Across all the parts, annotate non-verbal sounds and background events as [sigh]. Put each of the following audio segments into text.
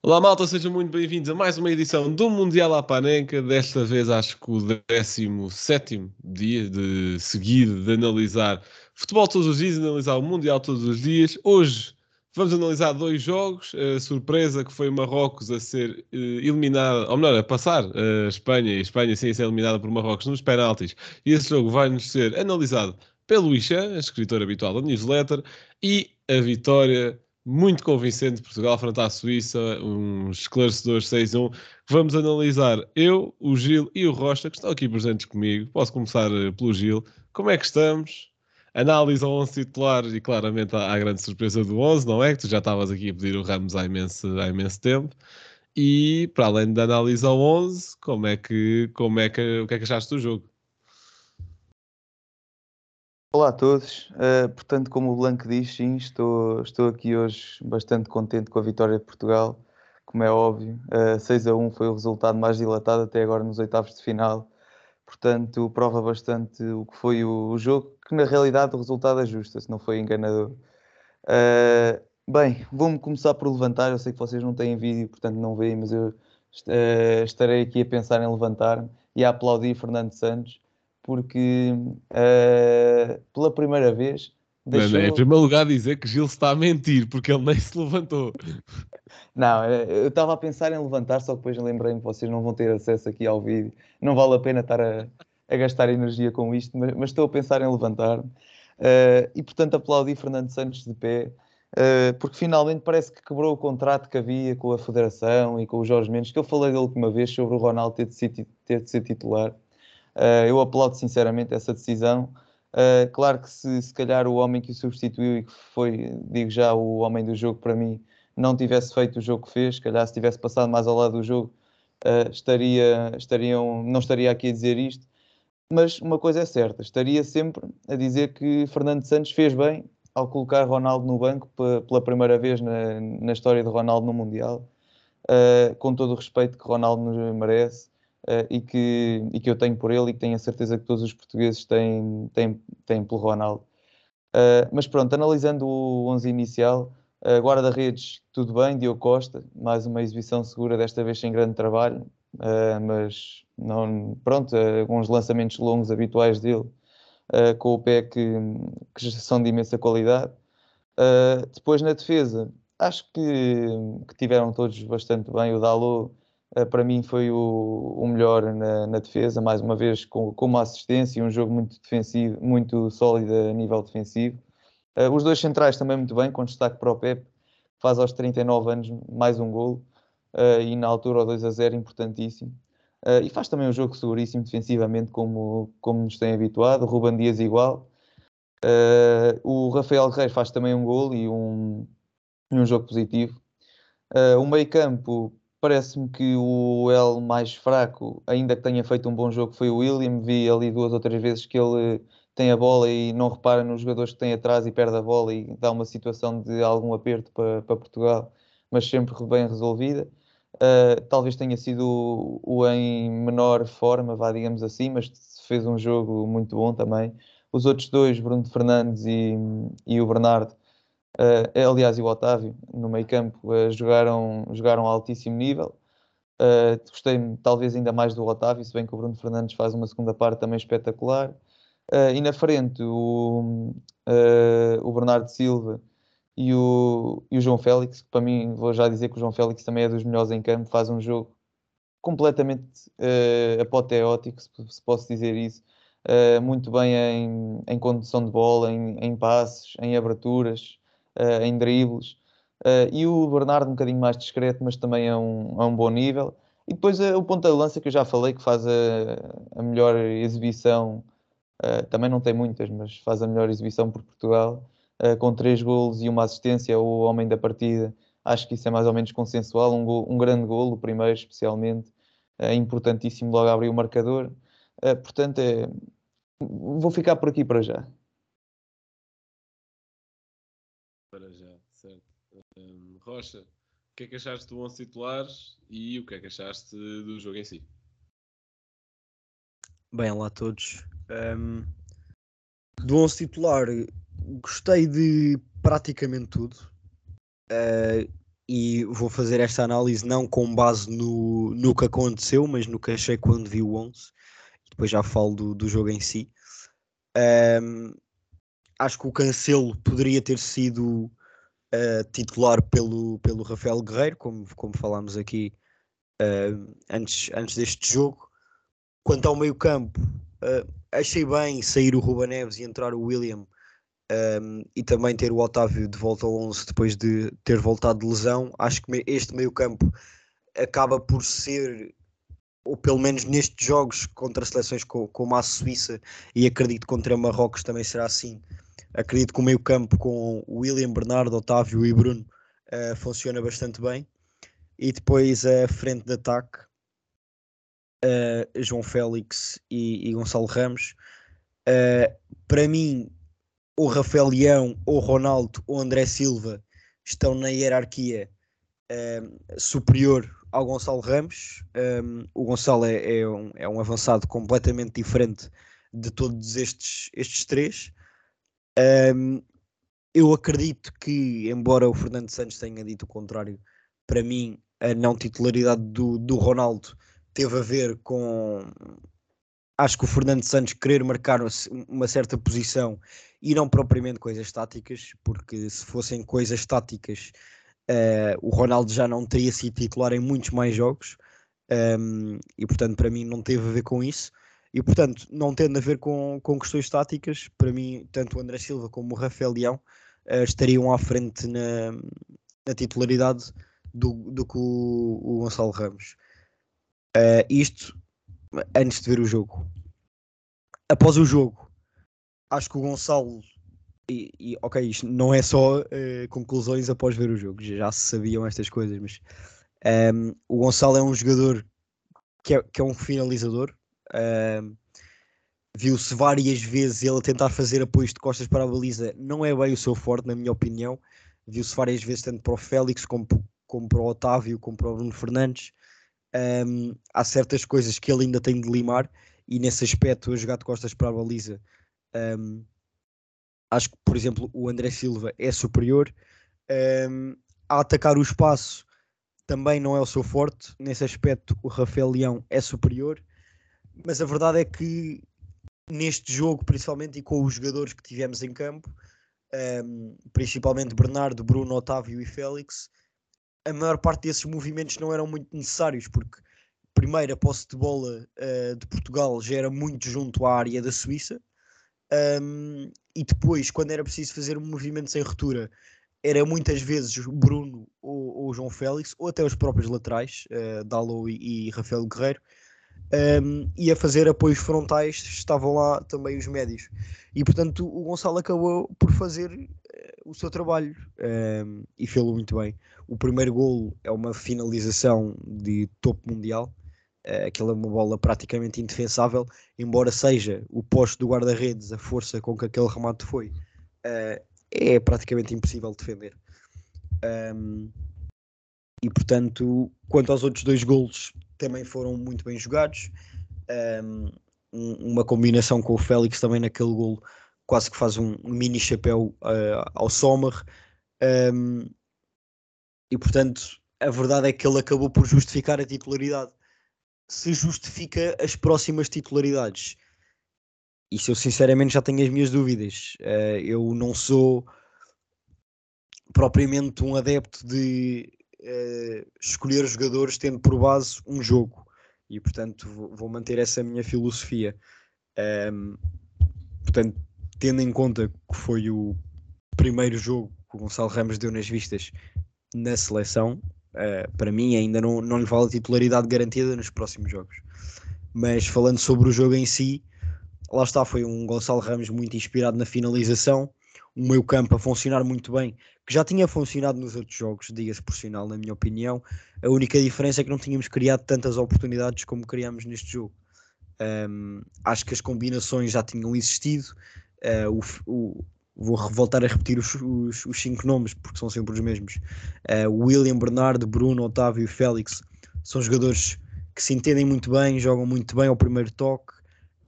Olá malta, sejam muito bem-vindos a mais uma edição do Mundial à Panenca. Desta vez acho que o 17 dia de seguido de analisar futebol todos os dias, analisar o Mundial todos os dias. Hoje vamos analisar dois jogos. A surpresa que foi Marrocos a ser uh, eliminado, ou melhor, a passar a Espanha, e a Espanha sim a ser eliminada por Marrocos nos penaltis. E esse jogo vai-nos ser analisado pelo Ixan, escritor habitual da newsletter, e a vitória muito convincente Portugal frente à Suíça, um esclarecedor 6-1. Vamos analisar eu, o Gil e o Rocha, que estão aqui presentes comigo. Posso começar eh, pelo Gil. Como é que estamos? Análise ao 11 titular e claramente à, grande surpresa do 11, não é? Que tu já estavas aqui a pedir o Ramos há imenso, há imenso tempo. E para além da análise ao 11, como é que, como é que, o que é que achaste do jogo? Olá a todos. Uh, portanto, como o Blanco diz, sim, estou, estou aqui hoje bastante contente com a vitória de Portugal. Como é óbvio, uh, eh, 6 a 1 foi o resultado mais dilatado até agora nos oitavos de final. Portanto, prova bastante o que foi o, o jogo, que na realidade o resultado ajusta, se não foi enganador. Uh, bem, vou-me começar por levantar. Eu sei que vocês não têm vídeo, portanto não veem, mas eu estarei aqui a pensar em levantar-me e a aplaudir Fernando Santos porque uh, pela primeira vez. Deixou... Não, não, em primeiro lugar, dizer que Gil está a mentir, porque ele nem se levantou. Não, eh, eu estava a pensar em levantar, só que depois lembrei-me que vocês não vão ter acesso aqui ao vídeo. Não vale a pena estar a, a gastar energia com isto, mas, mas, estou a pensar em levantar-me. Uh, e portanto aplaudi Fernando Santos de pé, uh, porque finalmente parece que quebrou o contrato que havia com a Federação e com o Jorge Mendes, que eu falei da última vez sobre o Ronaldo ter de ser, ter de ser titular. Uh, eu aplaudo sinceramente essa decisão. Uh, claro que se, se calhar o homem que o substituiu e que foi, digo já, o homem do jogo para mim, não tivesse feito o jogo que fez, se calhar se tivesse passado mais ao lado do jogo, uh, estaria, estariam, não estaria aqui a dizer isto. Mas uma coisa é certa, estaria sempre a dizer que Fernando Santos fez bem ao colocar Ronaldo no banco pela primeira vez na, na história de Ronaldo no Mundial, uh, com todo o respeito que Ronaldo nos merece uh, e, que, e que eu tenho por ele e que tenho a certeza que todos os portugueses têm, têm, têm pelo Ronaldo. Uh, mas pronto, analisando o 11 inicial, uh, guarda-redes, tudo bem, Diogo Costa, mais uma exibição segura, desta vez sem grande trabalho, mas não, pronto, alguns lançamentos longos habituais dele, com o pé que, que são de imensa qualidade. depois na defesa, acho que, que tiveram todos bastante bem. O Dalot para mim foi o, o melhor na, na, defesa, mais uma vez com, com uma assistência e um jogo muito defensivo, muito sólido a nível defensivo. Uh, os dois centrais também muito bem, com destaque para o Pep, faz aos 39 anos mais um gol uh, e na altura o 2 a 0, importantíssimo. E faz também um jogo seguríssimo defensivamente, como, como nos tem habituado. Ruban Dias igual. o Rafael Reis faz também um gol e um, um jogo positivo. o meio campo Parece-me que o L mais fraco, ainda que tenha feito um bom jogo, foi o William. Vi ali duas ou três vezes que ele tem a bola e não repara nos jogadores que tem atrás e perde a bola e dá uma situação de algum aperto para, para Portugal, mas sempre bem resolvida. Uh, talvez tenha sido o, o, em menor forma, vá digamos assim, mas fez um jogo muito bom também. Os outros dois, Bruno Fernandes e, e o Bernardo, Uh, aliás, e o Otávio, no meio campo, uh, jogaram, jogaram a altíssimo nível. Uh, gostei talvez ainda mais do Otávio, se bem que o Bruno Fernandes faz uma segunda parte também espetacular. e na frente, o, o Bernardo Silva e o, e o João Félix, que para mim, vou já dizer que o João Félix também é dos melhores em campo, faz um jogo completamente apoteótico, se, se posso dizer isso. muito bem em, em condução de bola, em, em passes, em aberturas, uh, em dribles. Uh, e o Bernardo um bocadinho mais discreto, mas também é um, é um bom nível. E depois uh, o ponta de lança que eu já falei, que faz a, a melhor exibição, também não tem muitas, mas faz a melhor exibição por Portugal, com três golos e uma assistência, o homem da partida. Acho que isso é mais ou menos consensual. Um, um grande golo, o primeiro especialmente, importantíssimo logo abrir o marcador. portanto, é, vou ficar por aqui para já. Para já, certo. Um, Rocha, o que é que achaste do 11 titulares e o que é que achaste do jogo em si? Bem, olá a todos. Um, do 11 titular, gostei de praticamente tudo. Uh, e vou fazer esta análise não com base no, no que aconteceu, mas no que achei quando vi o 11. Depois já falo do, do jogo em si. Um, acho que o Cancelo poderia ter sido uh, titular pelo, pelo Rafael Guerreiro, como, como falámos aqui uh, antes, antes deste jogo. Quanto ao meio campo, uh, achei bem sair o Ruba Neves e entrar o William um, e também ter o Otávio de volta ao 11 depois de ter voltado de lesão. Acho que este meio campo acaba por ser ou pelo menos nestes jogos contra seleções como a Suíça e acredito contra Marrocos também será assim. Acredito que o meio campo com William, Bernardo, Otávio e Bruno uh, funciona bastante bem. E depois a frente de ataque, uh, João Félix e, e Gonçalo Ramos. Uh, para mim, o Rafael Leão, o Ronaldo ou André Silva estão na hierarquia superior ao Gonçalo Ramos. Um, o Gonçalo é, é, um, é um avançado completamente diferente de todos estes, estes três. Um, eu acredito que, embora o Fernando Santos tenha dito o contrário, para mim a não titularidade do, do Ronaldo teve a ver com. Acho que o Fernando Santos querer marcar uma certa posição e não propriamente coisas táticas, porque se fossem coisas táticas Uh, o Ronaldo já não teria sido titular em muitos mais jogos um, e, portanto, para mim não teve a ver com isso. E, portanto, não tendo a ver com, com questões táticas, para mim, tanto o André Silva como o Rafael Leão uh, estariam à frente na, na titularidade do, do que o, o Gonçalo Ramos. Uh, isto antes de ver o jogo. Após o jogo, acho que o Gonçalo e, e, ok, isto não é só uh, conclusões após ver o jogo, já se sabiam estas coisas, mas um, ehm, o Gonçalo é um jogador que é, que é um finalizador. Viu-se várias vezes ele a tentar fazer apoios de costas para a baliza, não é bem o seu forte, na minha opinião. Viu-se várias vezes, tanto para o Félix como, como para o Otávio, como para o Bruno Fernandes. Um, há certas coisas que ele ainda tem de limar, e nesse aspecto, a jogar de costas para a baliza. Um, Acho que, por exemplo, o André Silva é superior. Um, a atacar o espaço também não é o seu forte. Nesse aspecto, o Rafael Leão é superior. Mas a verdade é que neste jogo, principalmente, e com os jogadores que tivemos em campo, um, principalmente Bernardo, Bruno, Otávio e Félix, a maior parte desses movimentos não eram muito necessários, porque primeiro a posse de bola uh, de Portugal já era muito junto à área da Suíça, um, e depois, quando era preciso fazer movimentos em ruptura, era muitas vezes Bruno ou, ou João Félix, ou até os próprios laterais, uh, Dalo e, e Rafael Guerreiro, um, e a fazer apoios frontais estavam lá também os médios. E portanto o Gonçalo acabou por fazer uh, o seu trabalho um, e fez-lo muito bem. O primeiro golo é uma finalização de topo mundial, uh, aquela é uma bola praticamente indefensável, embora seja o posto do guarda-redes, a força com que aquele remate foi, uh, é praticamente impossível defender. Um, e portanto, quanto aos outros dois golos, também foram muito bem jogados. Um, uma combinação com o Félix também naquele golo, quase que faz um, mini chapéu uh, ao Sommer. Um, e portanto, a verdade é que ele acabou por justificar a titularidade se justifica as próximas titularidades. Isso eu sinceramente já tenho as minhas dúvidas. Uh, eu não sou propriamente um adepto de uh, escolher jogadores tendo por base um jogo e portanto vou, manter essa minha filosofia. Um, portanto, tendo em conta que foi o primeiro jogo que o Gonçalo Ramos deu nas vistas na seleção, Uh, para mim ainda não, não lhe vale a titularidade garantida nos próximos jogos. Mas falando sobre o jogo em si, lá está, foi um Gonçalo Ramos muito inspirado na finalização, um meio campo a funcionar muito bem, que já tinha funcionado nos outros jogos, diga-se por sinal, na minha opinião. A única diferença é que não tínhamos criado tantas oportunidades como criámos neste jogo. Um, acho que as combinações já tinham existido. Uh, o, o, vou voltar a repetir os, os, os, cinco nomes porque são sempre os mesmos. Uh, William, Bernardo, Bruno, Otávio e Félix são jogadores que se entendem muito bem, jogam muito bem ao primeiro toque,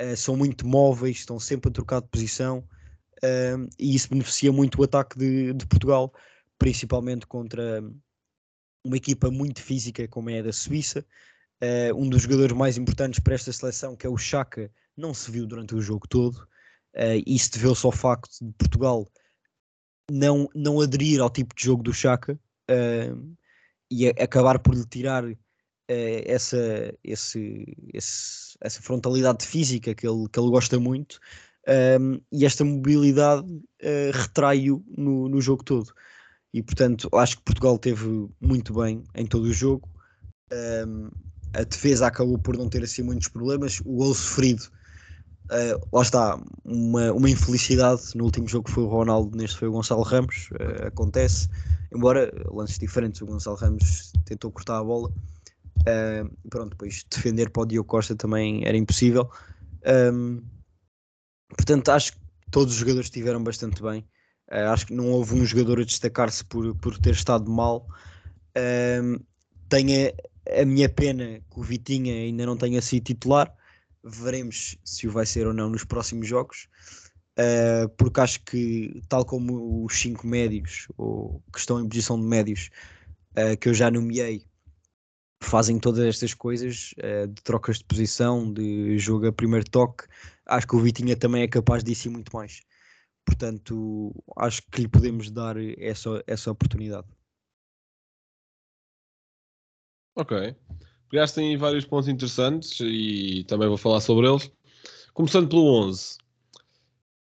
uh, são muito móveis, estão sempre a trocar de posição uh, e isso beneficia muito o ataque de, de Portugal, principalmente contra, uma equipa muito física como é a da Suíça. Uh, um dos jogadores mais importantes para esta seleção, que é o Chaka, não se viu durante o jogo todo. Uh, isso deveu-se ao facto de Portugal não, não aderir ao tipo de jogo do Chaka uh, e a, acabar por lhe tirar uh, essa, esse, esse, essa frontalidade física que ele, que ele gosta muito um, e esta mobilidade uh, retrai-o no, no jogo todo. E portanto, acho que Portugal teve muito bem em todo o jogo. Um, a defesa acabou por não ter assim muitos problemas. O gol sofrido Uh, lá está, uma, uma infelicidade. No último jogo foi o Ronaldo, neste foi o Gonçalo Ramos. Uh, acontece, embora lances diferentes, o Gonçalo Ramos tentou cortar a bola. Uh, pronto, depois defender para o Diogo Costa também era impossível. Um, portanto, acho que todos os jogadores estiveram bastante bem. acho que não houve um jogador a destacar-se por, por ter estado mal. Um, tenho a, minha pena que o Vitinha ainda não tenha sido titular veremos se o vai ser ou não nos próximos jogos, uh, porque acho que, tal como os cinco médios, ou que estão em posição de médios, uh, que eu já nomeei, fazem todas estas coisas uh, de trocas de posição, de jogo a primeiro toque, acho que o Vitinha também é capaz disso e muito mais. Portanto, acho que lhe podemos dar essa, essa oportunidade. Ok pegaste em vários pontos interessantes e também vou falar sobre eles. Começando pelo 11.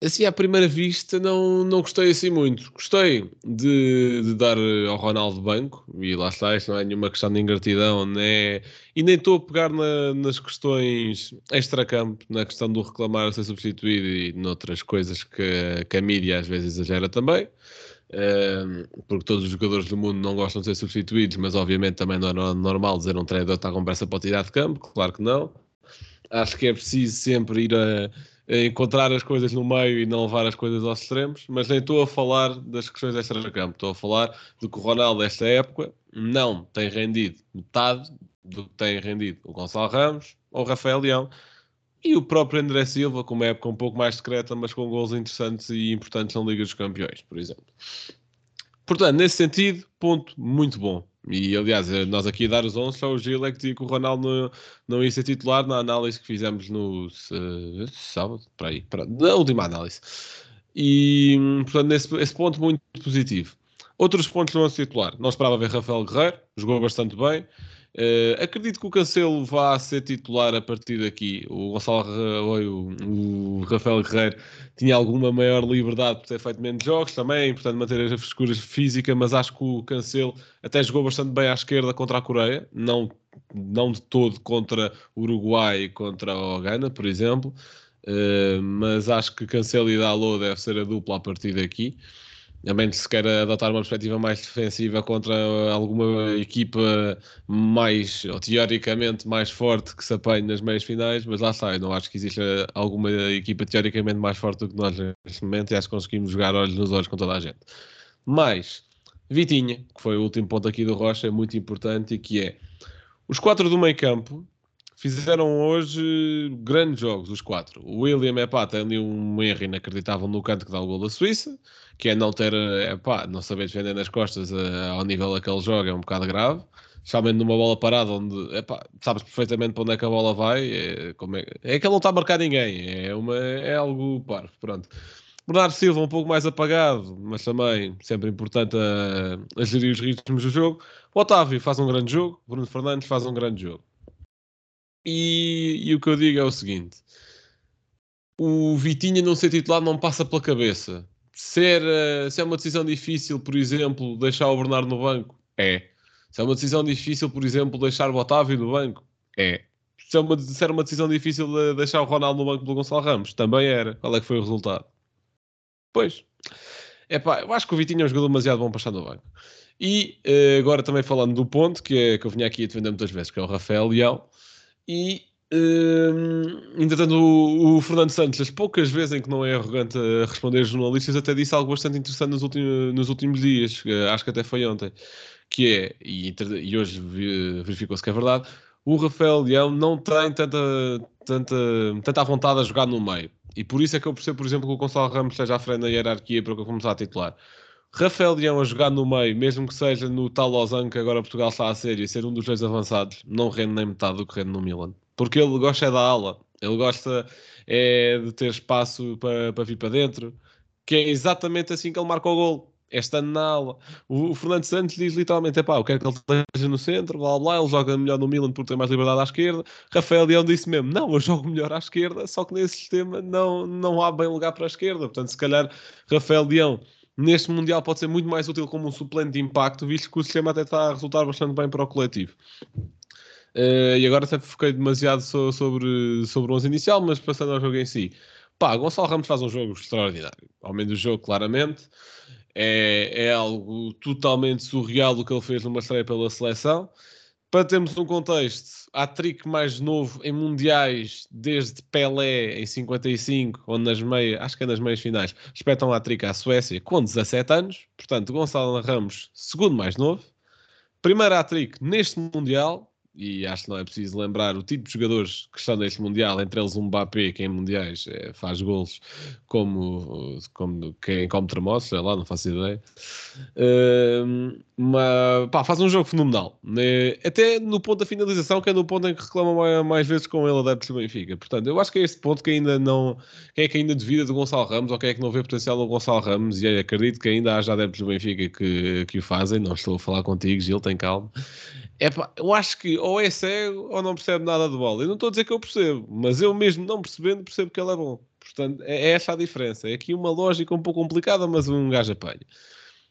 Assim, à primeira vista, não, não gostei assim muito. Gostei de, de dar ao Ronaldo banco, e lá está, isto não é nenhuma questão de ingratidão, né? e nem estou a pegar na, nas questões extra-campo, na questão do reclamar ser substituído e noutras coisas que, que a mídia às vezes exagera também porque todos os jogadores do mundo não gostam de ser substituídos, mas obviamente também não é normal dizer um treinador está com pressa para tirar de campo, claro que não. Acho que é preciso sempre ir a, encontrar as coisas no meio e não levar as coisas aos extremos, mas nem estou a falar das questões extra de campo, estou a falar do que o Ronaldo, esta época, não tem rendido metade do que tem rendido o Gonçalo Ramos ou o Rafael Leão e o próprio André Silva, com uma época um pouco mais secreta, mas com gols interessantes e importantes na Liga dos Campeões, por exemplo. Portanto, nesse sentido, ponto muito bom. E aliás, nós aqui a dar os 11, só o Gil é que dizia que o Ronaldo não, não ia ser titular na análise que fizemos no uh, sábado, para aí, para, na última análise. E portanto, nesse esse ponto muito positivo. Outros pontos não a titular. Não esperava ver Rafael Guerreiro, jogou bastante bem. Uh, acredito que o Cancelo vá ser titular a partir daqui. O Gonçalo o, o Rafael Guerreiro tinha alguma maior liberdade por ter feito menos jogos também, portanto manter a frescura física, mas acho que o Cancelo até jogou bastante bem à esquerda contra a Coreia, não, não de todo contra o Uruguai e contra o Ghana, por exemplo. Uh, mas acho que Cancelo e Dalot deve ser a dupla a partir daqui a menos se queira adotar uma perspectiva mais defensiva contra alguma equipa mais, ou teoricamente mais forte que se apanhe nas meias finais, mas lá está, eu não acho que exista alguma equipa teoricamente mais forte do que nós neste momento e acho que conseguimos jogar olhos nos olhos com toda a gente. Mas, Vitinha, que foi o último ponto aqui do Rocha, é muito importante e que é, os quatro do meio campo fizeram hoje grandes jogos, os quatro. O William, é pá, tem ali um erro inacreditável no canto que dá o gol da Suíça, que é não ter, é pá, não saber defender nas costas uh, ao nível que ele joga, é um bocado grave. Especialmente numa bola parada, onde, é pá, sabes perfeitamente para onde é que a bola vai. É, como é, é que ele não está a marcar ninguém, é, uma, é algo parvo, pronto. Bernardo Silva um pouco mais apagado, mas também sempre importante a, a gerir os ritmos do jogo. O Otávio faz um grande jogo, Bruno Fernandes faz um grande jogo. E, e, o que eu digo é o seguinte: o Vitinha não ser titular não passa pela cabeça. Ser, se é uma decisão difícil, por exemplo, deixar o Bernardo no banco, é. Se é uma decisão difícil, por exemplo, deixar o Otávio no banco, é. Se, é uma, se era uma decisão difícil de deixar o Ronaldo no banco pelo Gonçalo Ramos, também era. Qual é que foi o resultado? Pois. É pá, eu acho que o Vitinho é um jogador demasiado bom para estar no banco. E uh, agora também falando do ponto, que é que eu vinha aqui a defender muitas vezes, que é o Rafael Leão. E, uh, entretanto, o, o, Fernando Santos, as poucas vezes em que não é arrogante a responder jornalistas, até disse algo bastante interessante nos últimos, nos últimos dias, acho que até foi ontem, que é, e, e hoje verificou-se que é verdade, o Rafael Leão não tem tanta, tanta, tanta vontade a jogar no meio. E por isso é que eu percebo, por exemplo, que o Gonçalo Ramos esteja à frente na hierarquia para começar a titular. Rafael Leão a jogar no meio, mesmo que seja no tal Lausanne que agora Portugal está a ser e ser um dos dois avançados, não rende nem metade do que rende no Milan. Porque ele gosta é da ala, ele gosta é de ter espaço para, para vir para dentro, que é exatamente assim que ele marca o gol este ano na aula. O, o Fernando Santos diz literalmente: é pá, eu quero que ele esteja no centro, blá blá, ele joga melhor no Milan porque tem mais liberdade à esquerda. Rafael Leão disse mesmo: não, eu jogo melhor à esquerda, só que nesse sistema não, não há bem lugar para a esquerda. Portanto, se calhar Rafael Leão neste Mundial pode ser muito mais útil como um suplente de impacto, visto que o sistema até está a resultar bastante bem para o coletivo. Uh, e agora até fiquei demasiado so, sobre, sobre o 11 inicial, mas passando ao jogo em si. Pá, Gonçalo Ramos faz um jogo extraordinário. Ao menos o jogo, claramente é, é algo totalmente surreal o que ele fez numa estreia pela seleção. Para termos um contexto, há trick mais novo em mundiais desde Pelé em 55, onde nas meias, acho que é nas meias finais, espetam a trick à Suécia com 17 anos. Portanto, Gonçalo Ramos, segundo mais novo. Primeiro hat-trick neste Mundial, e acho que não é preciso lembrar o tipo de jogadores que estão neste Mundial, entre eles um Mbappé, que em Mundiais é, faz golos como, como quem come termossos, sei lá, não faço ideia. Uh, mas pá, faz um jogo fenomenal, né? até no ponto da finalização, que é no ponto em que reclama mais, mais vezes com ele adeptos do Benfica. Portanto, eu acho que é este ponto que ainda não. Quem é que ainda duvida do Gonçalo Ramos ou quem é que não vê potencial no Gonçalo Ramos? E acredito que ainda haja adeptos do Benfica que, que o fazem. Não estou a falar contigo, Gil, tem calma. É pá, eu acho que ou é cego ou não percebe nada de bola. Eu não estou a dizer que eu percebo, mas eu mesmo não percebendo, percebo que ele é bom. Portanto, é, é essa a diferença. É aqui uma lógica um pouco complicada, mas um gajo apanha.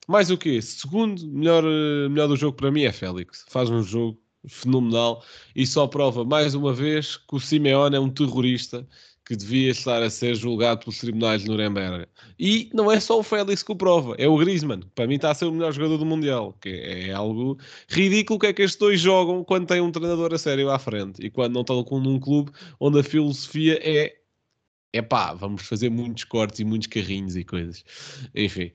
Mais o quê? Segundo melhor, melhor do jogo para mim é Félix. Faz um jogo fenomenal e só prova mais uma vez que o Simeone é um terrorista que devia estar a ser julgado pelos tribunais de Nuremberg. E não é só o Félix que o prova, é o Griezmann, que para mim está a ser o melhor jogador do Mundial, que é algo ridículo que é que estes dois jogam quando têm um treinador a sério à frente e quando não estão com um clube onde a filosofia é é pá, vamos fazer muitos cortes e muitos carrinhos e coisas. Enfim.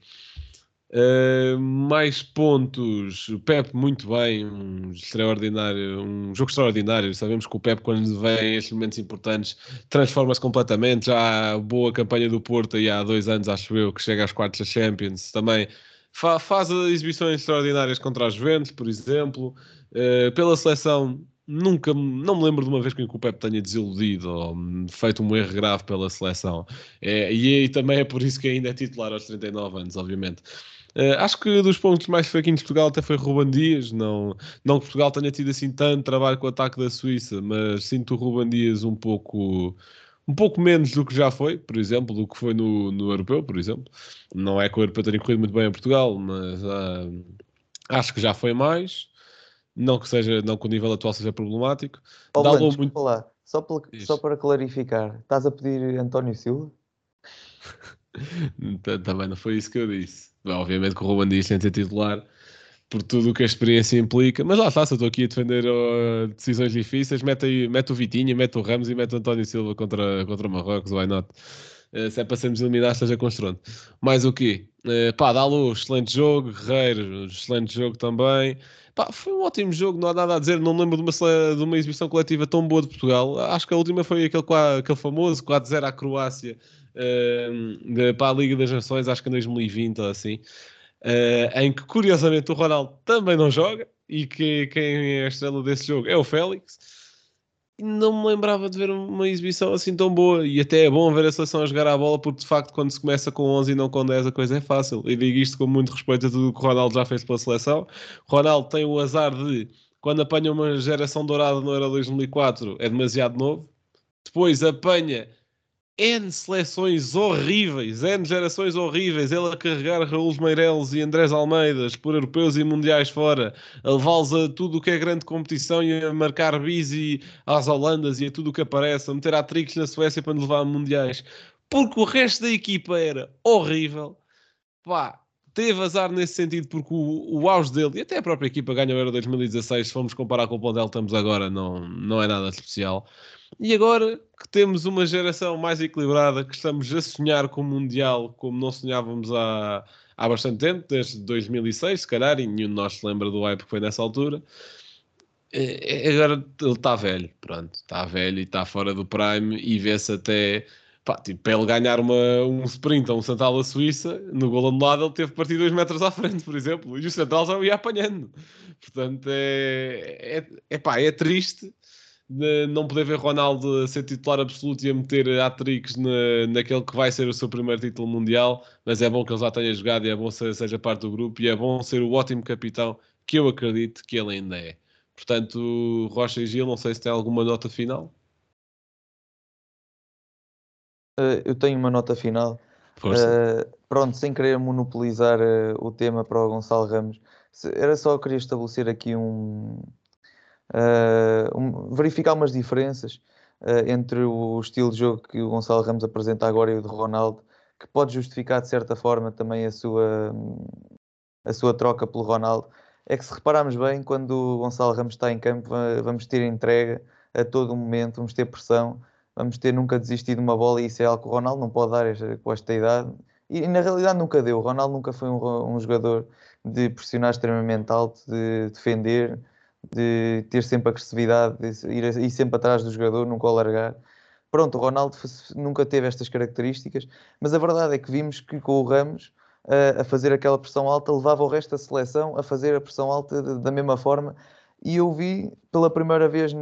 Uh, mais pontos, o Pep muito bem, um extraordinário, um jogo extraordinário. Sabemos que o Pep, quando vem estes momentos importantes, transforma-se completamente. Já a boa campanha do Porto, e há dois anos, acho eu, que chega às quartas da Champions, também fa faz exibições extraordinárias contra as Juventus, por exemplo. Uh, pela seleção, nunca, não me lembro de uma vez que o Pep tenha desiludido ou feito um erro grave pela seleção. É, e, e também é por isso que ainda é titular aos 39 anos, obviamente. Uh, acho que dos pontos mais fraquinhos de Portugal até foi Ruban Dias. Não, não que Portugal tenha tido assim tanto trabalho com o ataque da Suíça, mas sinto o Ruban Dias um pouco, um pouco menos do que já foi, por exemplo, do que foi no, no Europeu, por exemplo. Não é que o Europeu tenha corrido muito bem a Portugal, mas uh, acho que já foi mais. Não que, seja, não que o nível atual seja problemático. Oh, Blanco, muito... falar. Só, para, só para clarificar, estás a pedir António Silva? [laughs] Também não foi isso que eu disse. Obviamente que o Ruben Dias tem de ser titular por tudo o que a experiência implica, mas lá está, se eu estou aqui a defender uh, decisões difíceis, mete, aí, mete o Vitinha, mete o Ramos e mete o António Silva contra, contra o Marrocos, why not? Uh, se é para sermos eliminados, seja com estrondo. Mais o quê? Uh, pá, dá luz, excelente jogo, Guerreiro, excelente jogo também. Pá, foi um ótimo jogo, não há nada a dizer. Não lembro de uma, de uma exibição coletiva tão boa de Portugal. Acho que a última foi aquele, aquele famoso 4-0 à Croácia de, para a Liga das Nações, acho que em 2020 ou assim, uh, em que curiosamente o Ronaldo também não joga e que quem é a estrela desse jogo é o Félix não me lembrava de ver uma exibição assim tão boa. E até é bom ver a seleção a jogar a bola, porque de facto, quando se começa com 11 e não com 10, a coisa é fácil. E digo isto com muito respeito a tudo o que o Ronaldo já fez pela seleção. O Ronaldo tem o azar de, quando apanha uma geração dourada no Euro 2004, é demasiado novo. Depois apanha N seleções horríveis, N gerações horríveis, ele a carregar Raul Meireles e Andrés Almeidas por europeus e mundiais fora, a levá-los a tudo o que é grande competição e a marcar bis às Holandas e a tudo o que aparece, a meter a tricks na Suécia para nos levar a mundiais, porque o resto da equipa era horrível. Pá, teve azar nesse sentido porque o, o auge dele e até a própria equipa ganhou o Euro 2016, se formos comparar com o onde estamos agora, não, não é nada especial. E agora que temos uma geração mais equilibrada, que estamos a sonhar com o Mundial como não sonhávamos há, há bastante tempo, desde 2006, se calhar, e nenhum de nós se lembra do hype que foi nessa altura. É, é, agora ele está velho, pronto, está velho e está fora do prime e vê-se até Pá, tipo, para ele ganhar uma, um sprint a um central à Suíça, no gol anulado ele teve partir dois metros à frente, por exemplo, e o central já o ia apanhando. Portanto, é, é, é, pá, é triste não poder ver Ronaldo a ser titular absoluto e a meter hat-tricks na, naquele que vai ser o seu primeiro título mundial, mas é bom que ele já tenha jogado e é bom que seja parte do grupo e é bom ser o ótimo capitão que eu acredito que ele ainda é. Portanto, Rocha e Gil, não sei se tem alguma nota final. Uh, eu tenho uma nota final. Uh, pronto, sem querer monopolizar uh, o tema para o Gonçalo Ramos, era só querer estabelecer aqui um, um verificar umas diferenças entre o estilo de jogo que o Gonçalo Ramos apresenta agora e o de Ronaldo, que pode justificar de certa forma também a sua, a sua troca pelo Ronaldo. É que se repararmos bem, quando o Gonçalo Ramos está em campo, vamos ter entrega a todo momento, vamos ter pressão vamos ter nunca desistido de uma bola e isso é algo que o Ronaldo não pode dar com esta idade. E, na realidade nunca deu. O Ronaldo nunca foi um, um jogador de pressionar extremamente alto, de defender, de ter sempre agressividade, de ir, ir sempre atrás do jogador, nunca o largar. Pronto, o Ronaldo nunca teve estas características, mas a verdade é que vimos que com o Ramos a, a fazer aquela pressão alta levava o resto da seleção a fazer a pressão alta da mesma forma e eu vi pela primeira vez,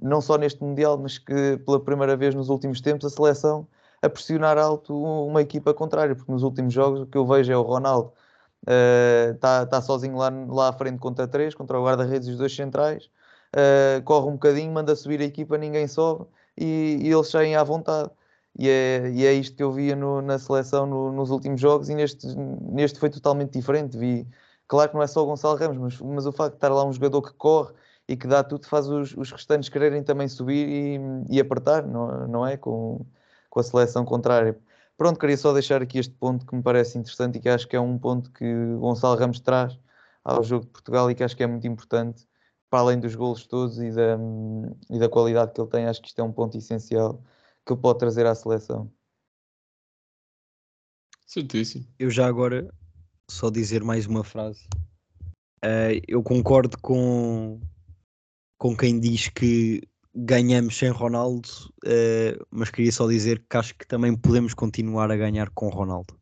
não só neste Mundial, mas que pela primeira vez nos últimos tempos, a seleção a pressionar alto uma equipa contrária, porque nos últimos jogos o que eu vejo é o Ronaldo está uh, tá sozinho lá, lá à frente contra três, contra o guarda-redes e os dois centrais, uh, corre um bocadinho, manda subir a equipa, ninguém sobe e, e eles saem à vontade. E é, e é isto que eu via no, na seleção no, nos últimos jogos e neste, neste foi totalmente diferente. Vi, Claro que não é só o Gonçalo Ramos, mas, mas o facto de estar lá um jogador que corre e que dá tudo faz os, os restantes quererem também subir e, e apertar, não, não é? Com, com a seleção contrária. Pronto, queria só deixar aqui este ponto que me parece interessante e que acho que é um ponto que o Gonçalo Ramos traz ao jogo de Portugal e que acho que é muito importante, para além dos golos todos e da, e da qualidade que ele tem, acho que isto é um ponto essencial que ele pode trazer à seleção. Certíssimo. Eu já agora só dizer mais uma frase. Uh, eu concordo com, com quem diz que ganhamos sem Ronaldo, uh, mas queria só dizer que acho que também podemos continuar a ganhar com Ronaldo.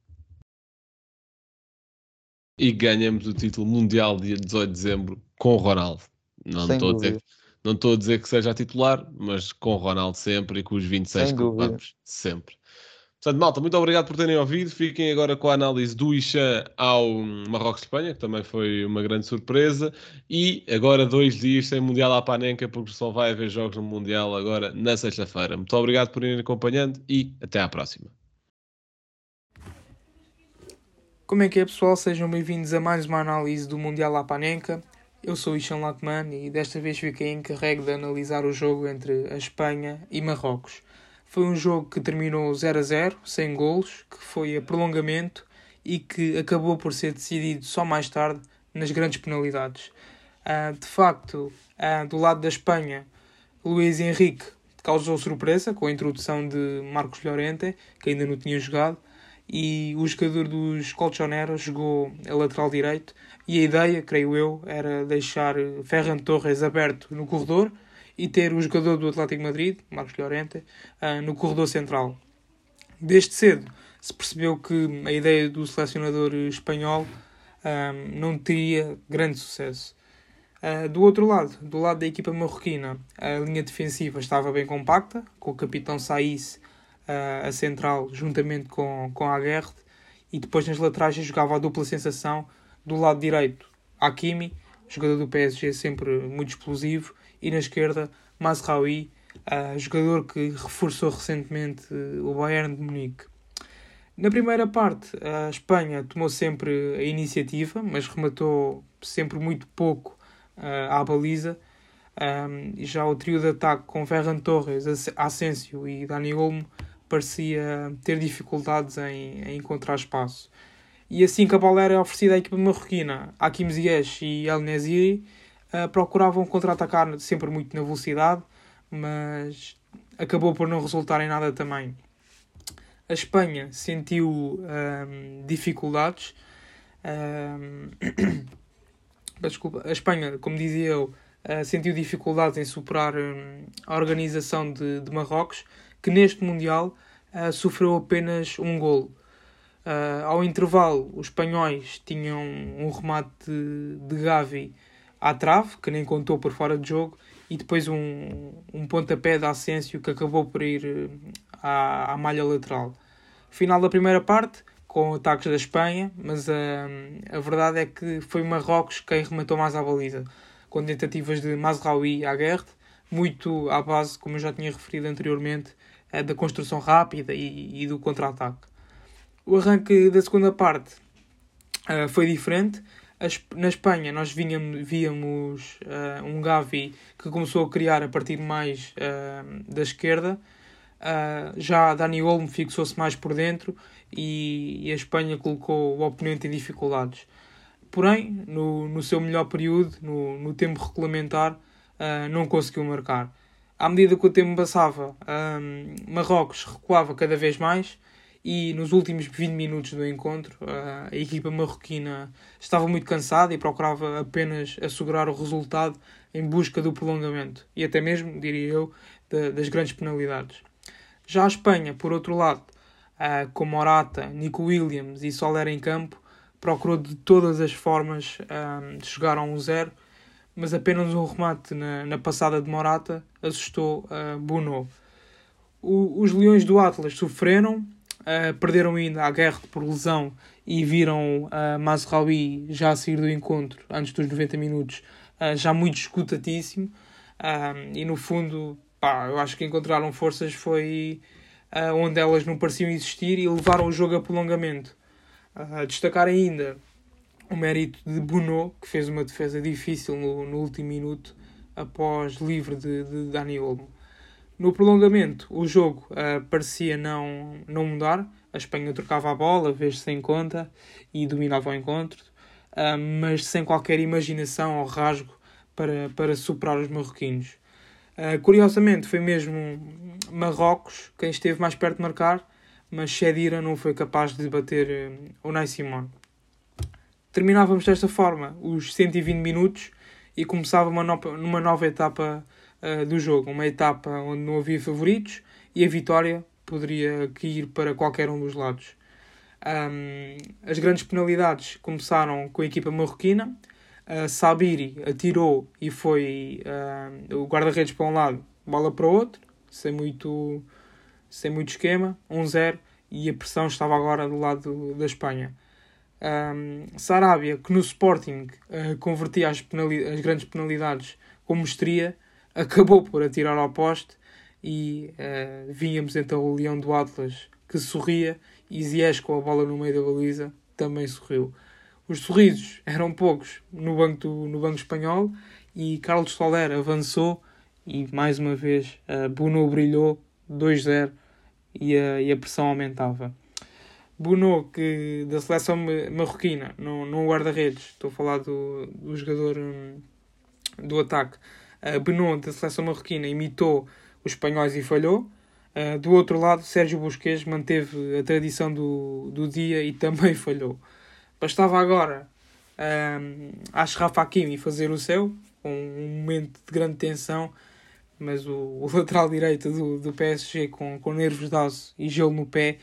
E ganhamos o título mundial dia 18 de dezembro com Ronaldo. Não estou a dizer, não estou a dizer que seja a titular, mas com Ronaldo sempre e com os 26 que sempre. Portanto, malta, muito obrigado por terem ouvido. Fiquem agora com a análise do Ixan ao Marrocos-Espanha, que também foi uma grande surpresa. E agora dois dias sem Mundial à Panenca, porque só vai haver jogos no Mundial agora na sexta-feira. Muito obrigado por irem acompanhando e até à próxima. Como é que é, pessoal? Sejam bem-vindos a mais uma análise do Mundial à Panenca. Eu sou Ixan Lachman e desta vez fiquei encarregue de analisar o jogo entre a Espanha e Marrocos. Foi um jogo que terminou 0 a 0, sem golos, que foi a prolongamento e que acabou por ser decidido só mais tarde nas grandes penalidades. Uh, de facto, uh, do lado da Espanha, Luís Henrique causou surpresa com a introdução de Marcos Llorente, que ainda não tinha jogado, e o jogador dos Colchoneros jogou a lateral direito. E a ideia, creio eu, era deixar Ferran Torres aberto no corredor e ter o jogador do Atlético Madrid, Marcos Llorente, uh, no corredor central. Desde cedo se percebeu que a ideia do selecionador espanhol uh, não teria grande sucesso. Uh, do outro lado, do lado da equipa marroquina, a linha defensiva estava bem compacta, com o capitão Saís a central juntamente com, com a Aguerre, e depois nas laterais jogava a dupla sensação do lado direito, Hakimi, jogador do PSG sempre muito explosivo, e na esquerda Mazraoui, uh, jogador que reforçou recentemente uh, o Bayern de Munique. Na primeira parte, a Espanha tomou sempre a iniciativa, mas rematou sempre muito pouco uh, à baliza. Um, já o trio de ataque com Ferran Torres, Asensio e Dani Olmo parecia ter dificuldades em, em, encontrar espaço. E assim que a bola era oferecida à equipa marroquina, Hakim Ziyech e El Neziri, uh, procuravam contra-atacar sempre muito na velocidade, mas acabou por não resultar em nada também. A Espanha sentiu um, dificuldades. Um, [coughs] desculpa, a Espanha, como dizia eu, uh, sentiu dificuldades em superar um, a organização de, de, Marrocos, que neste Mundial uh, sofreu apenas um golo. Ao intervalo, os espanhóis tinham um remate de, de Gavi à trave, que nem contou por fora de jogo, e depois um, um pontapé de Asensio que acabou por ir à, à malha lateral. Final da primeira parte, com ataques da Espanha, mas uh, a verdade é que foi Marrocos quem rematou mais à baliza, com tentativas de Mazraoui à guerra, muito à base, como eu já tinha referido anteriormente, da construção rápida e, e do contra-ataque. O arranque da segunda parte uh, foi diferente. Na Espanha nós víamos, víamos um Gavi que começou a criar a partir mais da esquerda, Uh, já Dani Olmo fixou-se mais por dentro e, e, a Espanha colocou o oponente em dificuldades. Porém, no, no seu melhor período, no, no tempo regulamentar, uh, não conseguiu marcar. À medida que o tempo passava, um, Marrocos recuava cada vez mais e nos últimos 20 minutos do encontro a equipa marroquina estava muito cansada e procurava apenas assegurar o resultado em busca do prolongamento e até mesmo, diria eu, de, das grandes penalidades. Já a Espanha, por outro lado, com Morata, Nico Williams e Soler em campo, procurou de todas as formas uh, chegar a um zero, mas apenas um remate na, na passada de Morata assustou Bono. Os Leões do Atlas sofreram, uh, perderam ainda a guerra por lesão e viram uh, Mazraoui já a sair do encontro antes dos 90 minutos, uh, já muito escutatíssimo. Uh, e no fundo pá, eu acho que encontraram forças foi onde elas não pareciam existir e levaram o jogo a prolongamento. Uh, destacar ainda o mérito de Bono, que fez uma defesa difícil no, no último minuto após livre de, de Dani Olmo. No prolongamento, o jogo uh, parecia não, não mudar. A Espanha trocava a bola, vez-se em conta, e dominava o encontro, uh, mas sem qualquer imaginação ou rasgo para, para superar os marroquinos. Uh, curiosamente, foi mesmo Marrocos quem esteve mais perto de marcar, mas Shedira não foi capaz de bater uh, o Nai Simone. Terminávamos desta forma os 120 minutos e começava uma, no numa nova etapa uh, do jogo, uma etapa onde não havia favoritos e a vitória poderia cair para qualquer um dos lados. Um, as grandes penalidades começaram com a equipa marroquina, uh, Sabiri atirou e foi uh, o guarda-redes para um lado, bola para o outro, sem muito, sem muito esquema, 1-0, um e a pressão estava agora do lado da Espanha. Um, Sarabia, que no Sporting uh, convertia as, as, grandes penalidades com mestria, acabou por atirar ao poste e uh, víamos então o Leão do Atlas que sorria e Ziyech com a bola no meio da baliza também sorriu. Os sorrisos eram poucos no banco, do, no banco espanhol e Carlos Soler avançou e mais uma vez uh, Bruno brilhou 2-0 e a, e a pressão aumentava. Bruno, que da seleção marroquina, não, não guarda-redes, estou a falar do, do jogador um, do ataque. Uh, Bruno, da seleção marroquina, imitou os espanhóis e falhou. Uh, do outro lado, Sérgio Busquets manteve a tradição do, do dia e também [laughs] falhou. Bastava agora um, Ashraf Hakimi fazer o seu, um momento de grande tensão, mas o, o [laughs] lateral direito do, do PSG com, com nervos de aço e gelo no pé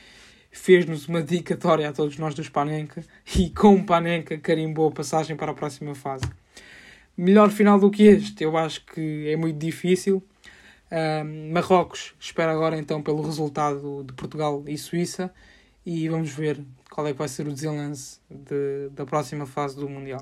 fez-nos uma dedicatória a todos nós dos Panenka e com o Panenka carimbou a passagem para a próxima fase. Melhor final do que este, eu acho que é muito difícil. Um, Marrocos espera agora então pelo resultado de Portugal e Suíça e vamos ver qual é que vai ser o desenlace de, da próxima fase do Mundial.